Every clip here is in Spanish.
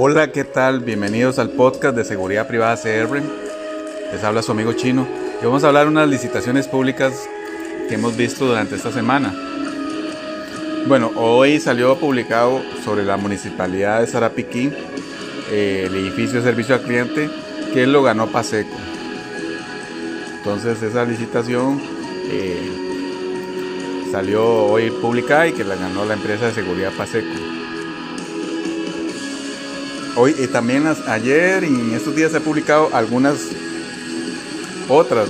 Hola, ¿qué tal? Bienvenidos al podcast de Seguridad Privada CR. Les habla su amigo chino y vamos a hablar de unas licitaciones públicas que hemos visto durante esta semana. Bueno, hoy salió publicado sobre la municipalidad de Sarapiquí eh, el edificio de servicio al cliente que lo ganó Paseco. Entonces esa licitación eh, salió hoy publicada y que la ganó la empresa de seguridad Paseco. Hoy y también ayer y en estos días se han publicado algunas otras.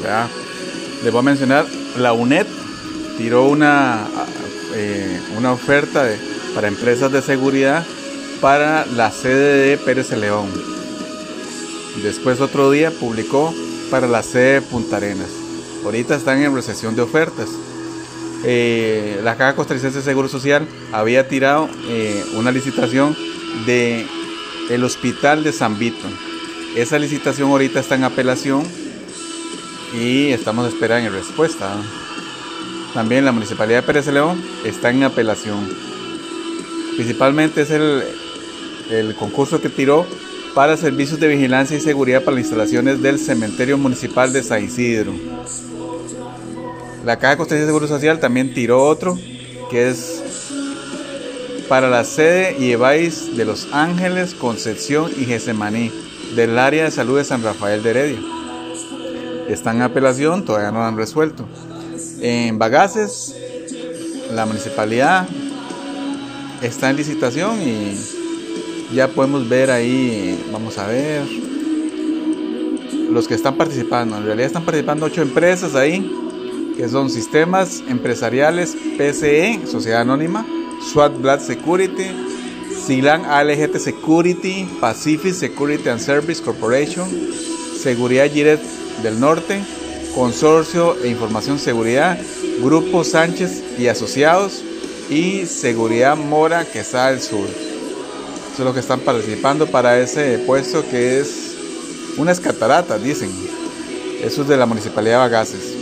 Les voy a mencionar, la UNED tiró una, eh, una oferta para empresas de seguridad para la sede de Pérez León. Después otro día publicó para la sede de Punta Arenas. Ahorita están en recesión de ofertas. Eh, la Caja Costarricense de Seguro Social había tirado eh, una licitación de el Hospital de San Vito. Esa licitación ahorita está en apelación y estamos esperando respuesta. También la Municipalidad de Pérez León está en apelación. Principalmente es el, el concurso que tiró para servicios de vigilancia y seguridad para las instalaciones del cementerio municipal de San Isidro. La Caja Costarricense de Seguro Social también tiró otro que es para la sede y EVAIS de Los Ángeles, Concepción y Gesemaní del área de salud de San Rafael de Heredia. Está en apelación, todavía no lo han resuelto. En Bagaces, la municipalidad está en licitación y ya podemos ver ahí, vamos a ver, los que están participando. En realidad están participando ocho empresas ahí, que son Sistemas Empresariales PCE, Sociedad Anónima, SWAT Blood Security, Silan ALGT Security, Pacific Security and Service Corporation, Seguridad Giret del Norte, Consorcio e Información Seguridad, Grupo Sánchez y Asociados y Seguridad Mora que está al sur son los que están participando para ese puesto que es unas cataratas, dicen. Eso es de la Municipalidad de Bagaces.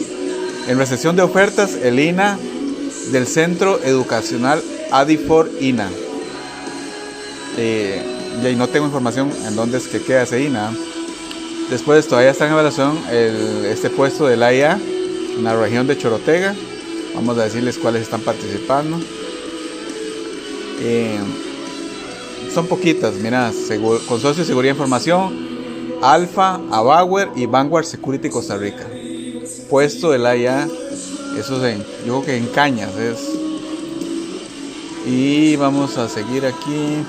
En recepción de ofertas, el INA del Centro Educacional ADIFOR INA. Eh, y no tengo información en dónde es que queda ese INA. Después todavía está en evaluación este puesto del AIA en la región de Chorotega. Vamos a decirles cuáles están participando. Eh, son poquitas, mira, Consorcio de Seguridad e Información, Alfa, Abauer y Vanguard Security Costa Rica. Puesto del AIA, eso es en, yo creo que en Cañas es. Y vamos a seguir aquí.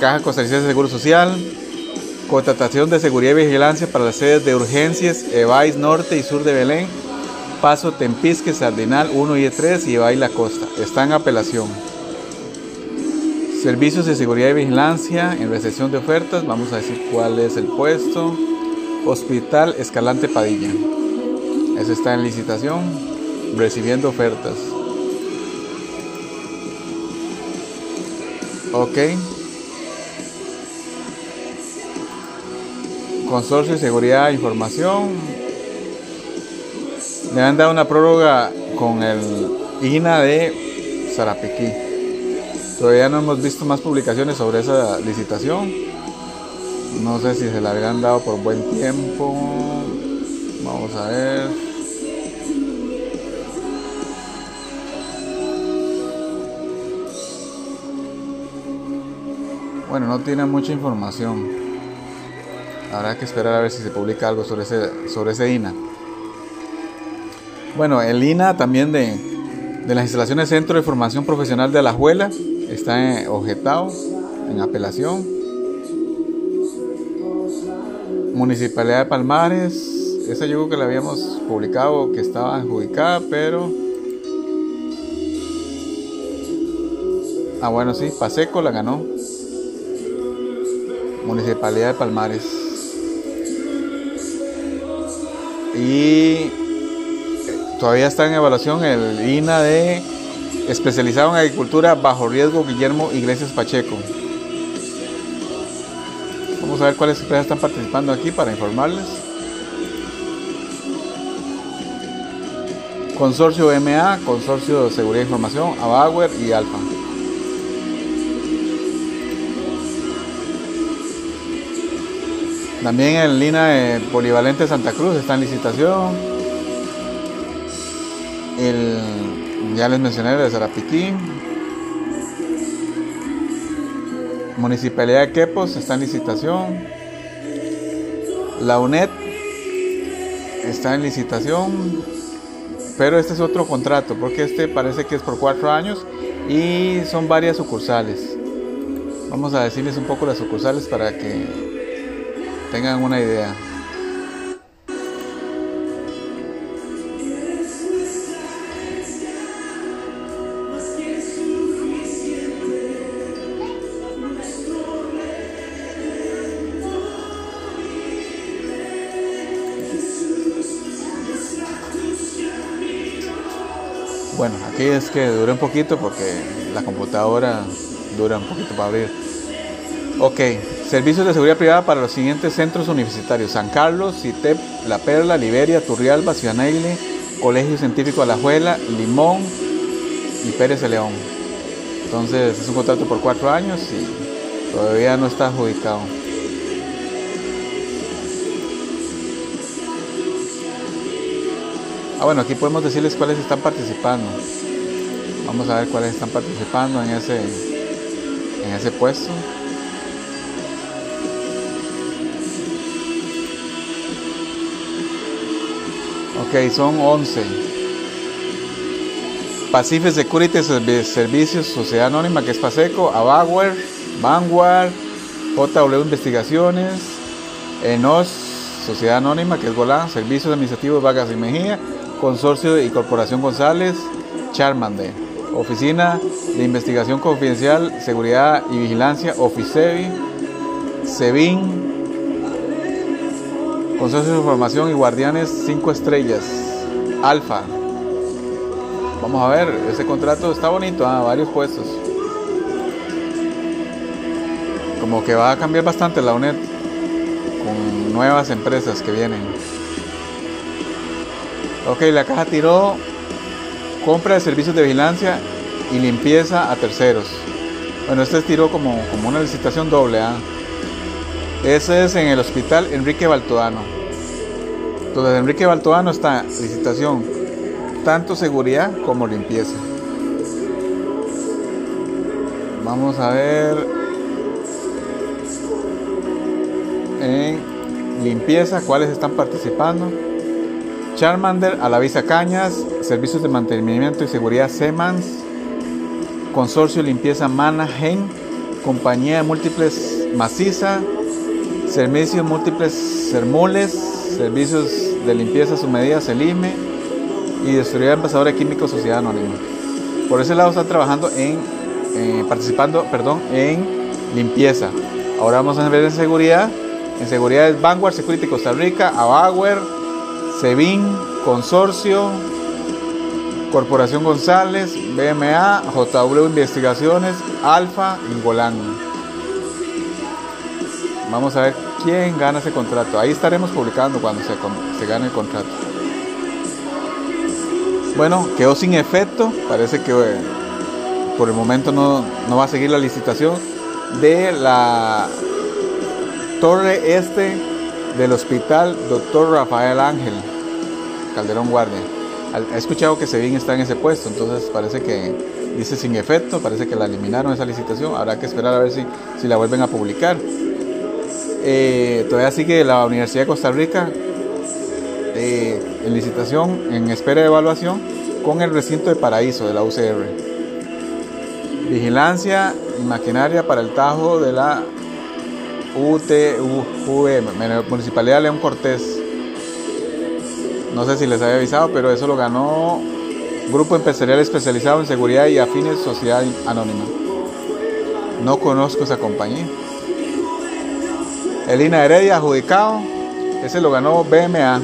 Caja Costarricense de Seguro Social, contratación de seguridad y vigilancia para las sedes de urgencias EVAIS Norte y Sur de Belén, Paso Tempisque, Sardinal 1 y 3 y EVAIS La Costa. Está en apelación. Servicios de seguridad y vigilancia en recepción de ofertas. Vamos a decir cuál es el puesto. Hospital Escalante Padilla. Eso está en licitación. Recibiendo ofertas. Ok. Consorcio de Seguridad e Información. Le han dado una prórroga con el INA de Sarapiquí. Todavía no hemos visto más publicaciones sobre esa licitación. No sé si se la habían dado por buen tiempo. Vamos a ver. Bueno, no tiene mucha información. Habrá que esperar a ver si se publica algo sobre ese, sobre ese INA. Bueno, el INA también de, de las instalaciones Centro de Formación Profesional de Alajuela está objetado en apelación. Municipalidad de Palmares, esa yo creo que la habíamos publicado que estaba adjudicada, pero... Ah, bueno, sí, Paseco la ganó. Municipalidad de Palmares. Y todavía está en evaluación el INA de especializado en agricultura bajo riesgo Guillermo Iglesias Pacheco. Vamos a ver cuáles empresas están participando aquí para informarles. Consorcio MA, Consorcio de Seguridad e Información, Abauer y Alfa. También en línea polivalente Santa Cruz está en licitación. El, ya les mencioné el de Zarapiquín. Municipalidad de Quepos está en licitación. La UNED está en licitación. Pero este es otro contrato, porque este parece que es por cuatro años y son varias sucursales. Vamos a decirles un poco las sucursales para que tengan una idea. Bueno, aquí es que dura un poquito porque la computadora dura un poquito para abrir. Ok, servicios de seguridad privada para los siguientes centros universitarios: San Carlos, CITEP, La Perla, Liberia, Turrialba, Ciudad Colegio Científico Alajuela, Limón y Pérez de León. Entonces es un contrato por cuatro años y todavía no está adjudicado. Ah, bueno, aquí podemos decirles cuáles están participando. Vamos a ver cuáles están participando en ese, en ese puesto. Son 11. Pacific Security Servicios, Sociedad Anónima, que es Paseco, Avaware, Vanguard, JW Investigaciones, ENOS, Sociedad Anónima, que es Golán, Servicios Administrativos Vagas y Mejía, Consorcio y Corporación González, Charmander, Oficina de Investigación Confidencial, Seguridad y Vigilancia, Oficevi, SEBIN, Consorcio de Información y Guardianes 5 Estrellas, Alfa. Vamos a ver, ese contrato está bonito, ah, varios puestos. Como que va a cambiar bastante la UNED con nuevas empresas que vienen. Ok, la caja tiró compra de servicios de vigilancia y limpieza a terceros. Bueno, este tiró como, como una licitación doble. ¿ah? Ese es en el hospital Enrique Baltoano. Entonces, Enrique Baltoano está licitación, tanto seguridad como limpieza. Vamos a ver en limpieza cuáles están participando. Charmander, Alavisa Cañas, Servicios de Mantenimiento y Seguridad Semans, Consorcio Limpieza Mana Gen, Compañía de Múltiples Maciza, Servicios Múltiples Sermules, Servicios de Limpieza su medida Selime y Destruida Envasadora de Químicos Sociedad Anónima. Por ese lado están trabajando en, eh, participando, perdón, en limpieza. Ahora vamos a ver en seguridad. En seguridad es Vanguard Security Costa Rica, Abauer, SEBIN, Consorcio, Corporación González, BMA, JW Investigaciones, Alfa y. Vamos a ver quién gana ese contrato. Ahí estaremos publicando cuando se, gane el contrato. Bueno, quedó sin efecto. Parece que eh, por el momento no, no va a seguir la licitación de la torre este del hospital Dr. Rafael Ángel Calderón Guardia. He escuchado que Sevin está en ese puesto, entonces parece que dice sin efecto, parece que la eliminaron esa licitación. Habrá que esperar a ver si, si la vuelven a publicar. Eh, todavía sigue la Universidad de Costa Rica eh, en licitación, en espera de evaluación, con el recinto de Paraíso de la UCR. Vigilancia y maquinaria para el Tajo de la UTUM, Municipalidad León Cortés. No sé si les había avisado, pero eso lo ganó Grupo Empresarial Especializado en Seguridad y Afines Sociedad Anónima. No conozco esa compañía. El INA Heredia adjudicado, ese lo ganó BMA.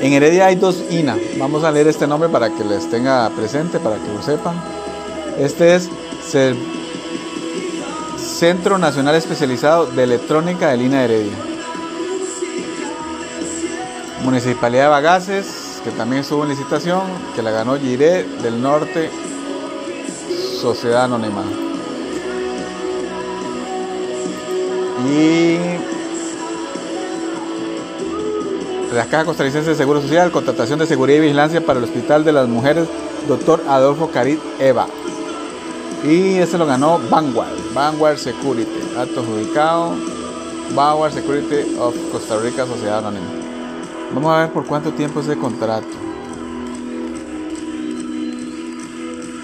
En Heredia hay dos INA. Vamos a leer este nombre para que les tenga presente, para que lo sepan. Este es Centro Nacional Especializado de Electrónica de Lina Heredia. Municipalidad de Bagaces, que también estuvo en licitación, que la ganó Giré del Norte, Sociedad Anónima. Y la Caja Costarricense de Seguro Social, contratación de seguridad y vigilancia para el Hospital de las Mujeres, doctor Adolfo Carit Eva. Y ese lo ganó Vanguard, Vanguard Security, acto adjudicado, Vanguard Security of Costa Rica, Sociedad Anónima. Vamos a ver por cuánto tiempo es el contrato.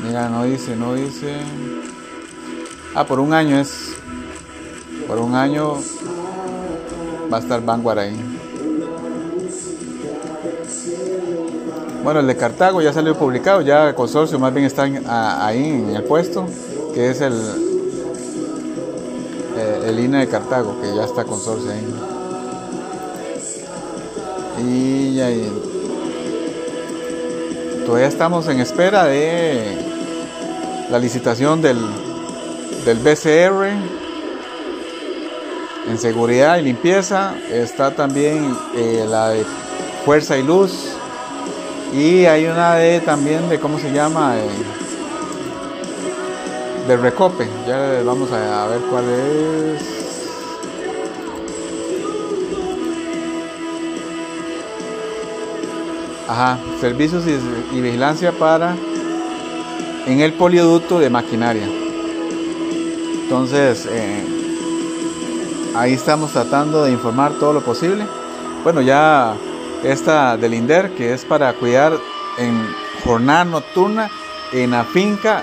Mira, no dice, no dice. Ah, por un año es. Por un año va a estar Vanguard ahí. Bueno, el de Cartago ya salió publicado, ya consorcio más bien está ahí en el puesto, que es el, eh, el INE de Cartago, que ya está consorcio ahí. Y ahí, todavía estamos en espera de la licitación del, del BCR en seguridad y limpieza. Está también eh, la de fuerza y luz y hay una de también de, ¿cómo se llama? Eh, de recope. Ya vamos a, ver cuál es. Ajá, servicios y, vigilancia para en el polioducto de maquinaria. Entonces, eh, ahí estamos tratando de informar todo lo posible. Bueno, ya esta del INDER, que es para cuidar en jornada nocturna en la finca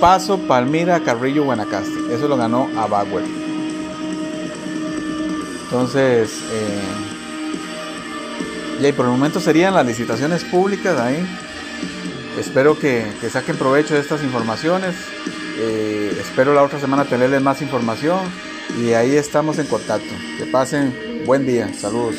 Paso Palmira Carrillo Guanacaste. Eso lo ganó a Bauer. Entonces, eh, y por el momento serían las licitaciones públicas ahí. Espero que, saquen provecho de estas informaciones. Eh, espero la otra semana tenerles más información y ahí estamos en contacto. Que pasen buen día. Saludos.